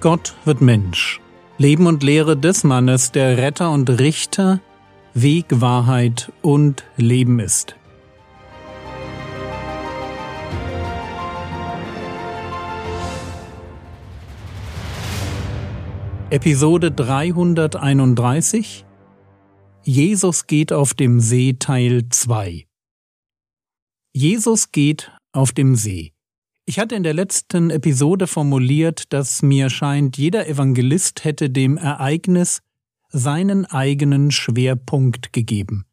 Gott wird Mensch. Leben und Lehre des Mannes, der Retter und Richter, Weg, Wahrheit und Leben ist. Episode 331 Jesus geht auf dem See Teil 2 Jesus geht auf dem See. Ich hatte in der letzten Episode formuliert, dass mir scheint, jeder Evangelist hätte dem Ereignis seinen eigenen Schwerpunkt gegeben.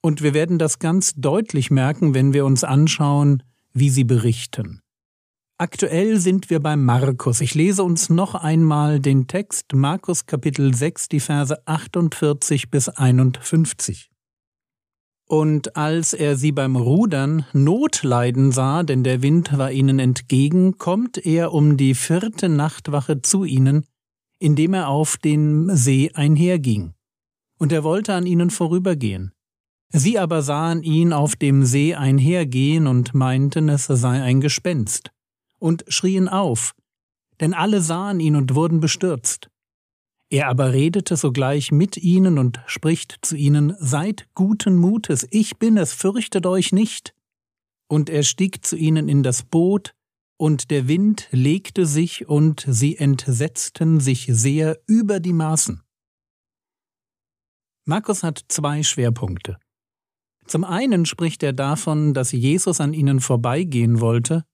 Und wir werden das ganz deutlich merken, wenn wir uns anschauen, wie sie berichten. Aktuell sind wir bei Markus. Ich lese uns noch einmal den Text Markus Kapitel 6, die Verse 48 bis 51. Und als er sie beim Rudern Not leiden sah, denn der Wind war ihnen entgegen, kommt er um die vierte Nachtwache zu ihnen, indem er auf dem See einherging. Und er wollte an ihnen vorübergehen. Sie aber sahen ihn auf dem See einhergehen und meinten, es sei ein Gespenst und schrien auf, denn alle sahen ihn und wurden bestürzt. Er aber redete sogleich mit ihnen und spricht zu ihnen, Seid guten Mutes, ich bin es, fürchtet euch nicht. Und er stieg zu ihnen in das Boot, und der Wind legte sich, und sie entsetzten sich sehr über die Maßen. Markus hat zwei Schwerpunkte. Zum einen spricht er davon, dass Jesus an ihnen vorbeigehen wollte,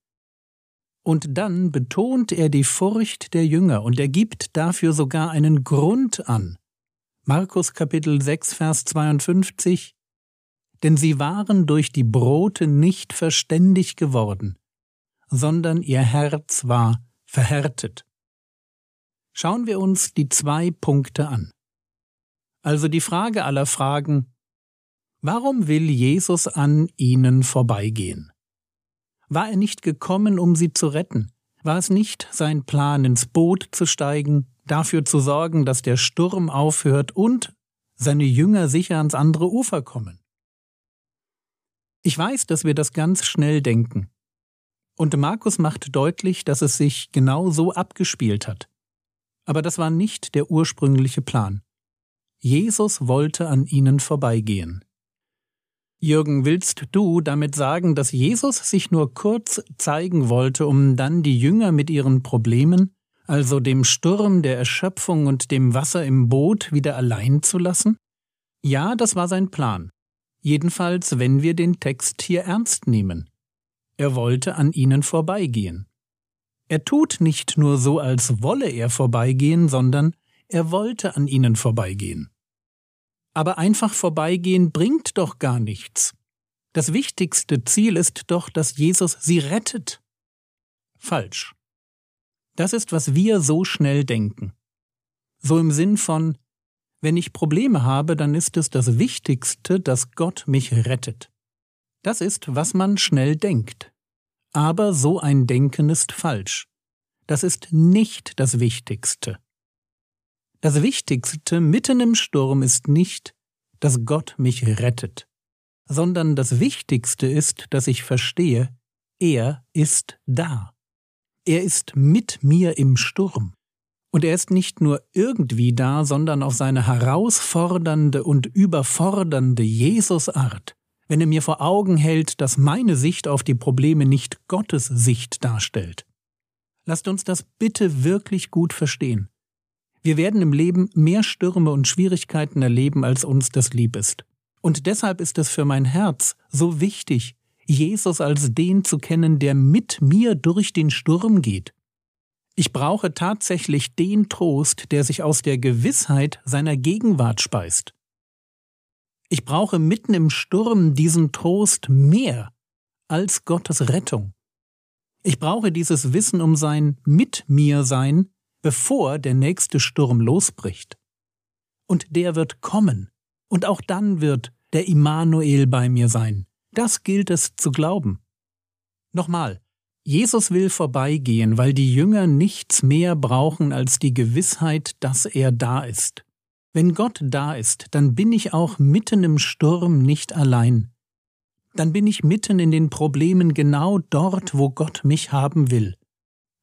und dann betont er die Furcht der Jünger und er gibt dafür sogar einen Grund an. Markus Kapitel 6, Vers 52 Denn sie waren durch die Brote nicht verständig geworden, sondern ihr Herz war verhärtet. Schauen wir uns die zwei Punkte an. Also die Frage aller Fragen, warum will Jesus an ihnen vorbeigehen? War er nicht gekommen, um sie zu retten? War es nicht sein Plan, ins Boot zu steigen, dafür zu sorgen, dass der Sturm aufhört und seine Jünger sicher ans andere Ufer kommen? Ich weiß, dass wir das ganz schnell denken. Und Markus macht deutlich, dass es sich genau so abgespielt hat. Aber das war nicht der ursprüngliche Plan. Jesus wollte an ihnen vorbeigehen. Jürgen, willst du damit sagen, dass Jesus sich nur kurz zeigen wollte, um dann die Jünger mit ihren Problemen, also dem Sturm, der Erschöpfung und dem Wasser im Boot, wieder allein zu lassen? Ja, das war sein Plan. Jedenfalls, wenn wir den Text hier ernst nehmen. Er wollte an ihnen vorbeigehen. Er tut nicht nur so, als wolle er vorbeigehen, sondern er wollte an ihnen vorbeigehen. Aber einfach vorbeigehen bringt doch gar nichts. Das wichtigste Ziel ist doch, dass Jesus sie rettet. Falsch. Das ist, was wir so schnell denken. So im Sinn von, wenn ich Probleme habe, dann ist es das Wichtigste, dass Gott mich rettet. Das ist, was man schnell denkt. Aber so ein Denken ist falsch. Das ist nicht das Wichtigste. Das Wichtigste mitten im Sturm ist nicht, dass Gott mich rettet, sondern das Wichtigste ist, dass ich verstehe, er ist da. Er ist mit mir im Sturm. Und er ist nicht nur irgendwie da, sondern auf seine herausfordernde und überfordernde Jesusart, wenn er mir vor Augen hält, dass meine Sicht auf die Probleme nicht Gottes Sicht darstellt. Lasst uns das bitte wirklich gut verstehen. Wir werden im Leben mehr Stürme und Schwierigkeiten erleben, als uns das lieb ist. Und deshalb ist es für mein Herz so wichtig, Jesus als den zu kennen, der mit mir durch den Sturm geht. Ich brauche tatsächlich den Trost, der sich aus der Gewissheit seiner Gegenwart speist. Ich brauche mitten im Sturm diesen Trost mehr als Gottes Rettung. Ich brauche dieses Wissen um sein Mit mir sein, bevor der nächste Sturm losbricht. Und der wird kommen, und auch dann wird der Immanuel bei mir sein. Das gilt es zu glauben. Nochmal, Jesus will vorbeigehen, weil die Jünger nichts mehr brauchen als die Gewissheit, dass er da ist. Wenn Gott da ist, dann bin ich auch mitten im Sturm nicht allein. Dann bin ich mitten in den Problemen genau dort, wo Gott mich haben will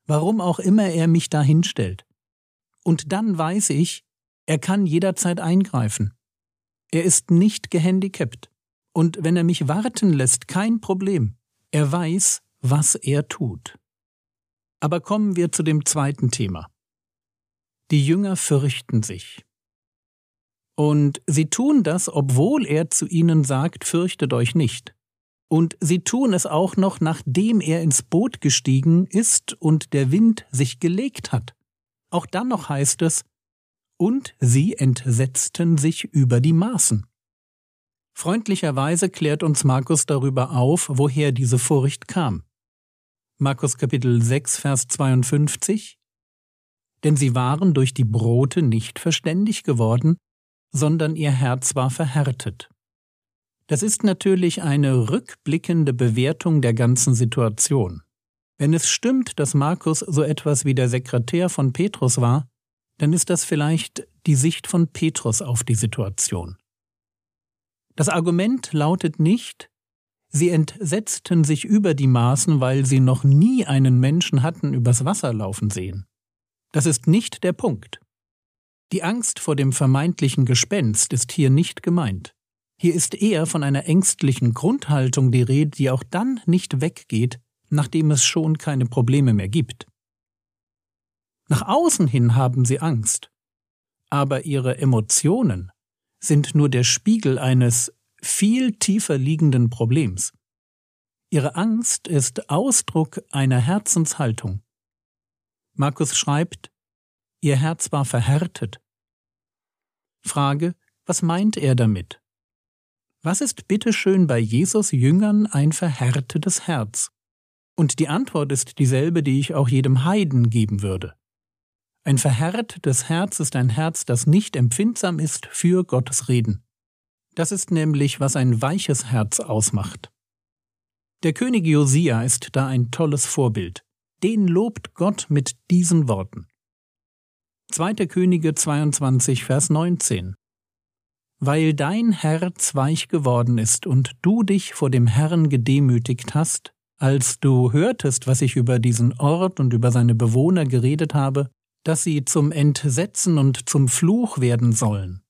warum auch immer er mich da hinstellt. Und dann weiß ich, er kann jederzeit eingreifen. Er ist nicht gehandicapt. Und wenn er mich warten lässt, kein Problem. Er weiß, was er tut. Aber kommen wir zu dem zweiten Thema. Die Jünger fürchten sich. Und sie tun das, obwohl er zu ihnen sagt, fürchtet euch nicht. Und sie tun es auch noch, nachdem er ins Boot gestiegen ist und der Wind sich gelegt hat. Auch dann noch heißt es, und sie entsetzten sich über die Maßen. Freundlicherweise klärt uns Markus darüber auf, woher diese Furcht kam. Markus Kapitel 6, Vers 52 Denn sie waren durch die Brote nicht verständig geworden, sondern ihr Herz war verhärtet. Das ist natürlich eine rückblickende Bewertung der ganzen Situation. Wenn es stimmt, dass Markus so etwas wie der Sekretär von Petrus war, dann ist das vielleicht die Sicht von Petrus auf die Situation. Das Argument lautet nicht, sie entsetzten sich über die Maßen, weil sie noch nie einen Menschen hatten übers Wasser laufen sehen. Das ist nicht der Punkt. Die Angst vor dem vermeintlichen Gespenst ist hier nicht gemeint. Hier ist eher von einer ängstlichen Grundhaltung die Rede, die auch dann nicht weggeht, nachdem es schon keine Probleme mehr gibt. Nach außen hin haben sie Angst, aber ihre Emotionen sind nur der Spiegel eines viel tiefer liegenden Problems. Ihre Angst ist Ausdruck einer Herzenshaltung. Markus schreibt, Ihr Herz war verhärtet. Frage, was meint er damit? Was ist bitteschön bei Jesus Jüngern ein verhärtetes Herz? Und die Antwort ist dieselbe, die ich auch jedem Heiden geben würde. Ein verhärtetes Herz ist ein Herz, das nicht empfindsam ist für Gottes Reden. Das ist nämlich, was ein weiches Herz ausmacht. Der König Josia ist da ein tolles Vorbild. Den lobt Gott mit diesen Worten. 2. Könige 22, Vers 19. Weil dein Herz weich geworden ist und du dich vor dem Herrn gedemütigt hast, als du hörtest, was ich über diesen Ort und über seine Bewohner geredet habe, dass sie zum Entsetzen und zum Fluch werden sollen.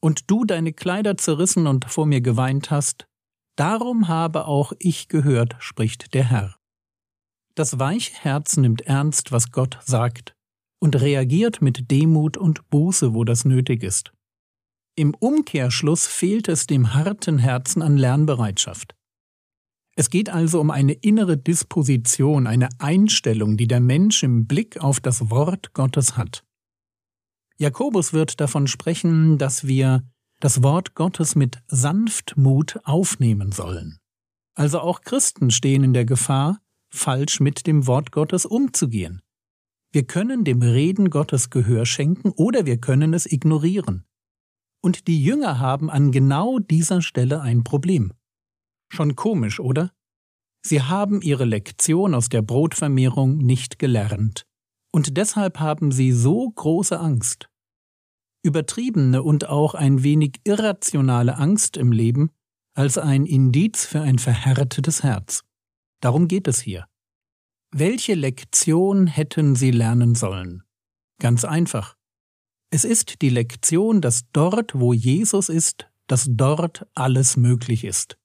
Und du deine Kleider zerrissen und vor mir geweint hast, darum habe auch ich gehört, spricht der Herr. Das weiche Herz nimmt ernst, was Gott sagt, und reagiert mit Demut und Buße, wo das nötig ist. Im Umkehrschluss fehlt es dem harten Herzen an Lernbereitschaft. Es geht also um eine innere Disposition, eine Einstellung, die der Mensch im Blick auf das Wort Gottes hat. Jakobus wird davon sprechen, dass wir das Wort Gottes mit Sanftmut aufnehmen sollen. Also auch Christen stehen in der Gefahr, falsch mit dem Wort Gottes umzugehen. Wir können dem Reden Gottes Gehör schenken oder wir können es ignorieren. Und die Jünger haben an genau dieser Stelle ein Problem. Schon komisch, oder? Sie haben ihre Lektion aus der Brotvermehrung nicht gelernt. Und deshalb haben sie so große Angst. Übertriebene und auch ein wenig irrationale Angst im Leben als ein Indiz für ein verhärtetes Herz. Darum geht es hier. Welche Lektion hätten sie lernen sollen? Ganz einfach. Es ist die Lektion, dass dort, wo Jesus ist, dass dort alles möglich ist.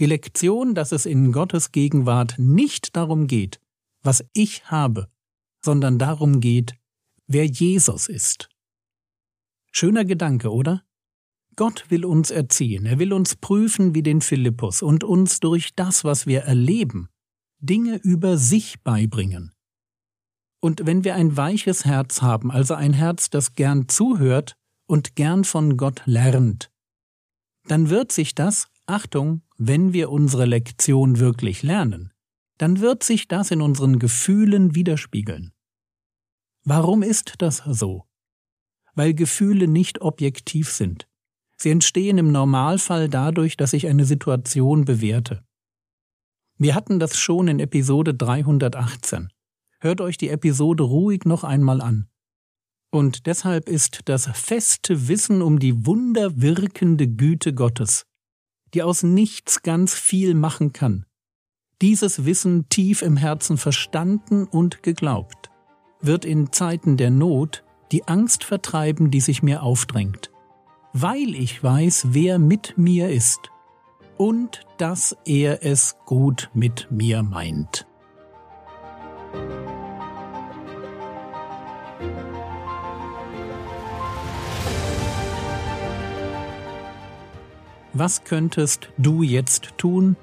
Die Lektion, dass es in Gottes Gegenwart nicht darum geht, was ich habe, sondern darum geht, wer Jesus ist. Schöner Gedanke, oder? Gott will uns erziehen, er will uns prüfen wie den Philippus und uns durch das, was wir erleben, Dinge über sich beibringen. Und wenn wir ein weiches Herz haben, also ein Herz, das gern zuhört und gern von Gott lernt, dann wird sich das, Achtung, wenn wir unsere Lektion wirklich lernen, dann wird sich das in unseren Gefühlen widerspiegeln. Warum ist das so? Weil Gefühle nicht objektiv sind. Sie entstehen im Normalfall dadurch, dass ich eine Situation bewerte. Wir hatten das schon in Episode 318. Hört euch die Episode ruhig noch einmal an. Und deshalb ist das feste Wissen um die wunderwirkende Güte Gottes die aus nichts ganz viel machen kann. Dieses Wissen tief im Herzen verstanden und geglaubt. wird in Zeiten der Not die Angst vertreiben, die sich mir aufdrängt, weil ich weiß, wer mit mir ist und dass er es gut mit mir meint. Was könntest du jetzt tun?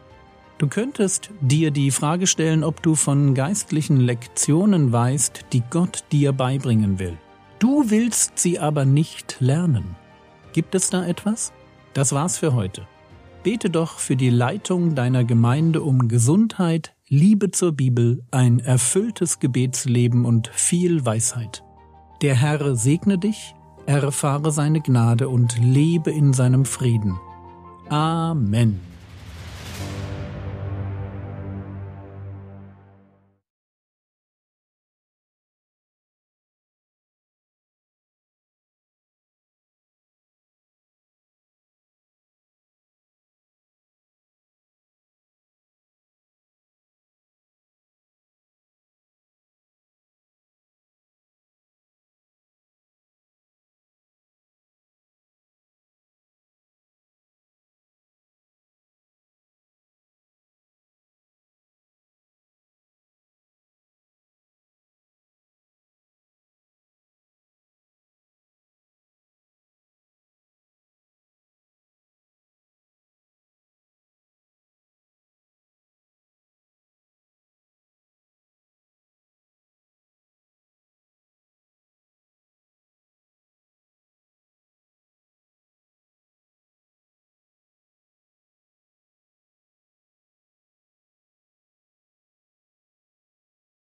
Du könntest dir die Frage stellen, ob du von geistlichen Lektionen weißt, die Gott dir beibringen will. Du willst sie aber nicht lernen. Gibt es da etwas? Das war's für heute. Bete doch für die Leitung deiner Gemeinde um Gesundheit, Liebe zur Bibel, ein erfülltes Gebetsleben und viel Weisheit. Der Herr segne dich, erfahre seine Gnade und lebe in seinem Frieden. Amen.